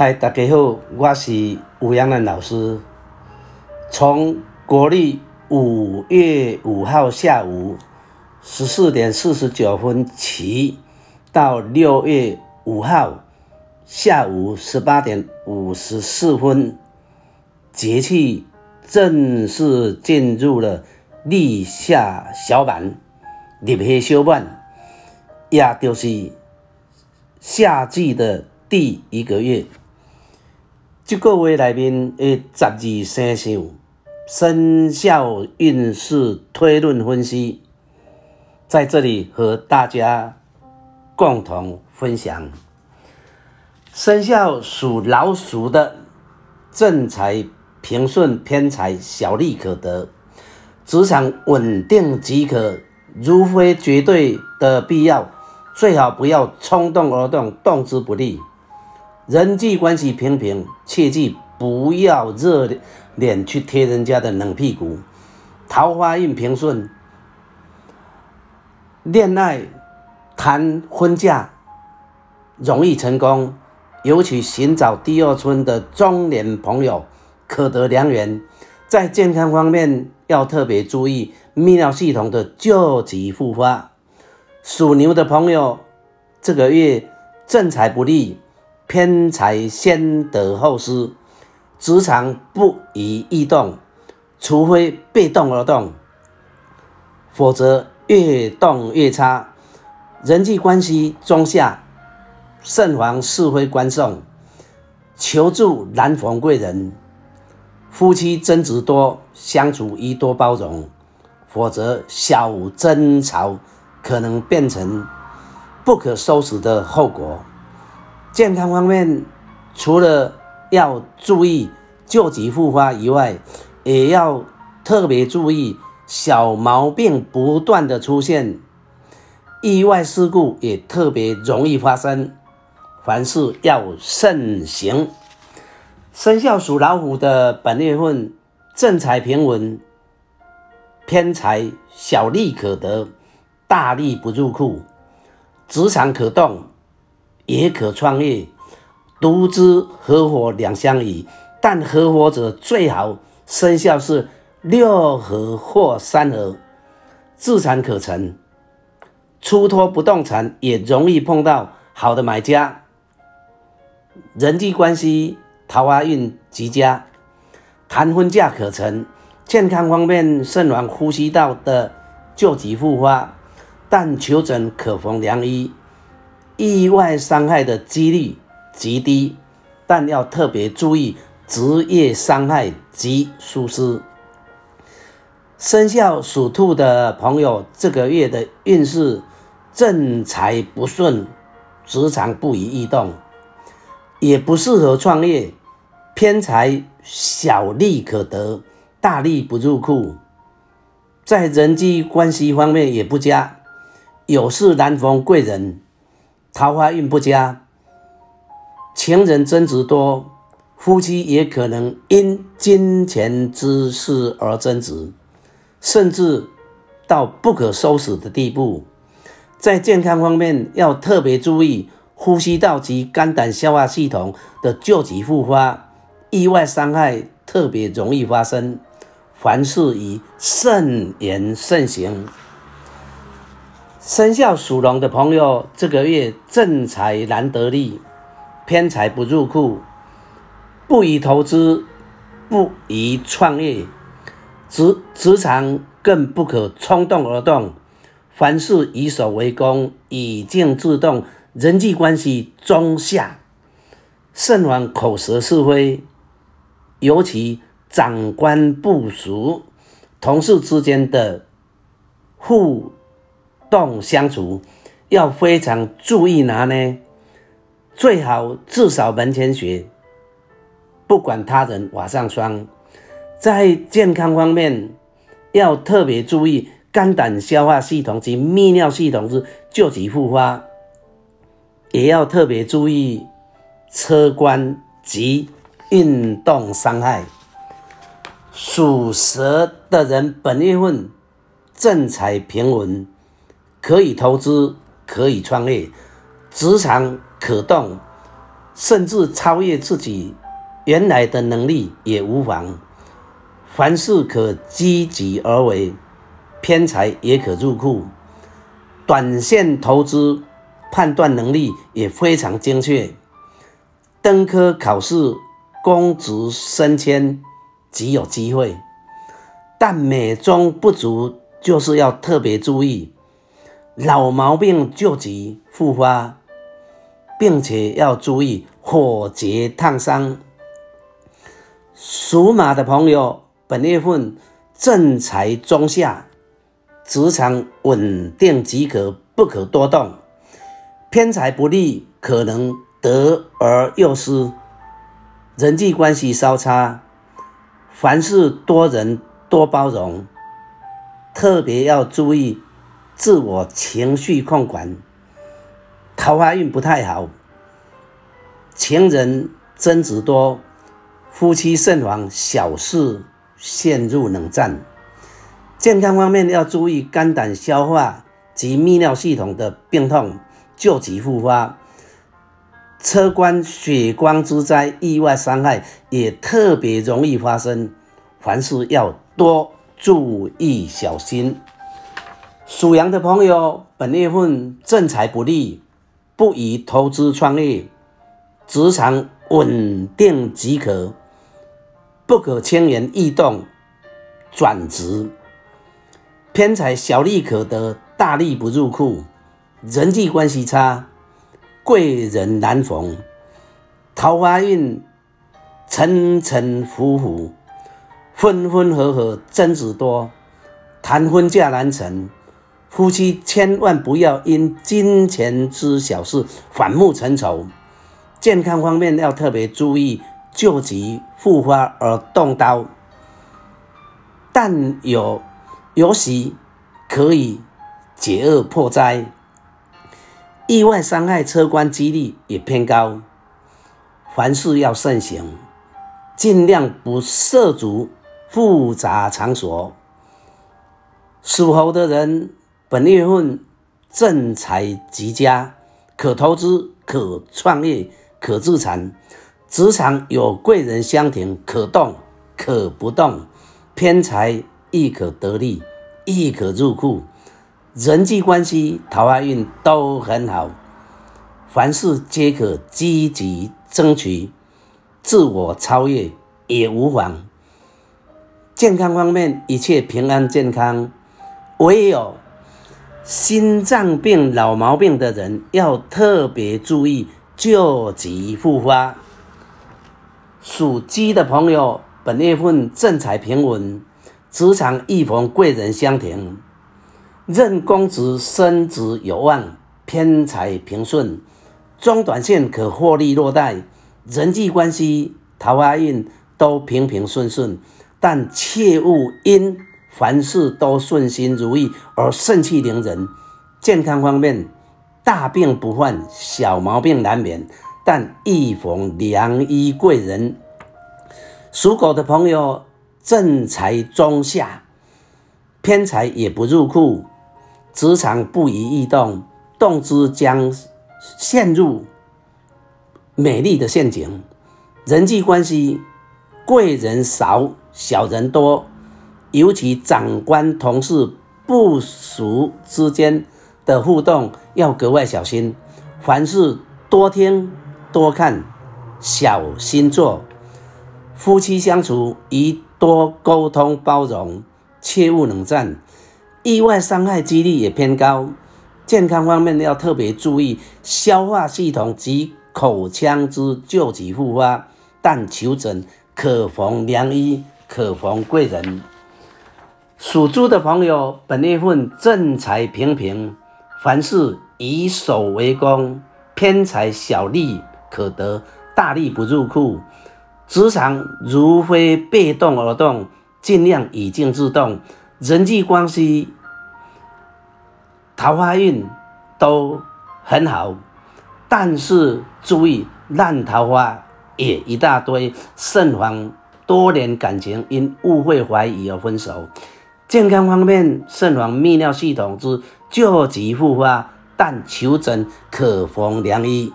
嗨，大家好，我是吴阳南老师。从国历五月五号下午十四点四十九分起，到六月五号下午十八点五十四分，节气正式进入了立夏小满、立夏小满，也就是夏季的第一个月。这个月内面的十二生肖生肖运势推论分析，在这里和大家共同分享。生肖属老鼠的正财平顺，偏财小利可得，职场稳定即可，如非绝对的必要，最好不要冲动而动，动之不利。人际关系平平，切记不要热脸去贴人家的冷屁股。桃花运平顺，恋爱谈婚嫁容易成功，尤其寻找第二春的中年朋友可得良缘。在健康方面要特别注意泌尿系统的旧疾复发。属牛的朋友这个月正财不利。偏财先得后失，职场不宜异动，除非被动而动，否则越动越差。人际关系中下，慎防是非关送，求助难逢贵人。夫妻争执多，相处宜多包容，否则小争吵可能变成不可收拾的后果。健康方面，除了要注意旧疾复发以外，也要特别注意小毛病不断的出现，意外事故也特别容易发生，凡事要慎行。生肖属老虎的本月份正财平稳，偏财小利可得，大利不入库，职场可动。也可创业，独资合伙两相宜，但合伙者最好生效是六合或三合，自产可成。出托不动产也容易碰到好的买家，人际关系桃花运极佳，谈婚嫁可成。健康方面慎防呼吸道的旧疾复发，但求诊可逢良医。意外伤害的几率极低，但要特别注意职业伤害及疏失。生肖属兔的朋友，这个月的运势正财不顺，职场不宜异动，也不适合创业。偏财小利可得，大利不入库。在人际关系方面也不佳，有事难逢贵人。桃花运不佳，情人争执多，夫妻也可能因金钱之事而争执，甚至到不可收拾的地步。在健康方面要特别注意呼吸道及肝胆消化系统的旧疾复发，意外伤害特别容易发生，凡事以慎言慎行。生肖属龙的朋友，这个月正财难得利，偏财不入库，不宜投资，不宜创业，职职场更不可冲动而动，凡事以守为攻，以静制动，人际关系中下，慎防口舌是非，尤其长官部署、同事之间的互。动相处要非常注意哪呢，最好至少门前雪，不管他人瓦上霜。在健康方面要特别注意肝胆消化系统及泌尿系统是旧疾复发，也要特别注意车关及运动伤害。属蛇的人本月份正财平稳。可以投资，可以创业，职场可动，甚至超越自己原来的能力也无妨。凡事可积极而为，偏财也可入库。短线投资判断能力也非常精确。登科考试、公职升迁极有机会，但美中不足就是要特别注意老毛病旧疾复发，并且要注意火劫烫伤。属马的朋友。本月份正财中下，职场稳定即可，不可多动。偏财不利，可能得而又失，人际关系稍差。凡事多人多包容，特别要注意自我情绪控管。桃花运不太好，情人争执多，夫妻慎防小事。陷入冷战，健康方面要注意肝胆消化及泌尿系统的病痛旧疾复发，车关血光之灾、意外伤害也特别容易发生，凡事要多注意小心。属羊的朋友，本月份正财不利，不宜投资创业，职场稳定即可。不可轻言异动，转职偏财小利可得，大利不入库，人际关系差，贵人难逢，桃花运沉沉浮浮，分分合合争执多，谈婚嫁难成，夫妻千万不要因金钱之小事反目成仇，健康方面要特别注意。旧疾复发而动刀，但有有喜可以解厄破灾，意外伤害车关几率也偏高，凡事要慎行，尽量不涉足复杂场所。属猴的人本月份正财极佳，可投资，可创业，可自产。职场有贵人相挺，可动可不动，偏财亦可得利，亦可入库，人际关系、桃花运都很好，凡事皆可积极争取，自我超越也无妨。健康方面一切平安健康，唯有心脏病、老毛病的人要特别注意旧疾复发。属鸡的朋友，本月份正财平稳，职场易逢贵人相挺，任公职升职有望，偏财平顺，中短线可获利落袋，人际关系、桃花运都平平顺顺，但切勿因凡事都顺心如意而盛气凌人。健康方面，大病不患，小毛病难免。但易逢良医贵人，属狗的朋友正财中下，偏财也不入库，职场不宜异动，动之将陷入美丽的陷阱。人际关系贵人少，小人多，尤其长官、同事、部属之间的互动要格外小心，凡事多听。多看，小心做。夫妻相处宜多沟通包容，切勿冷战。意外伤害几率也偏高。健康方面要特别注意消化系统及口腔之旧疾复发。但求诊可逢良医，可逢贵人。属猪的朋友，本月份正财平平，凡事以守为攻，偏财小利。可得大利不入库，职场如非被动而动，尽量以静制动。人际关系、桃花运都很好，但是注意烂桃花也一大堆，慎防多年感情因误会怀疑而分手。健康方面，慎防泌尿系统之旧疾复发，但求诊可逢良医。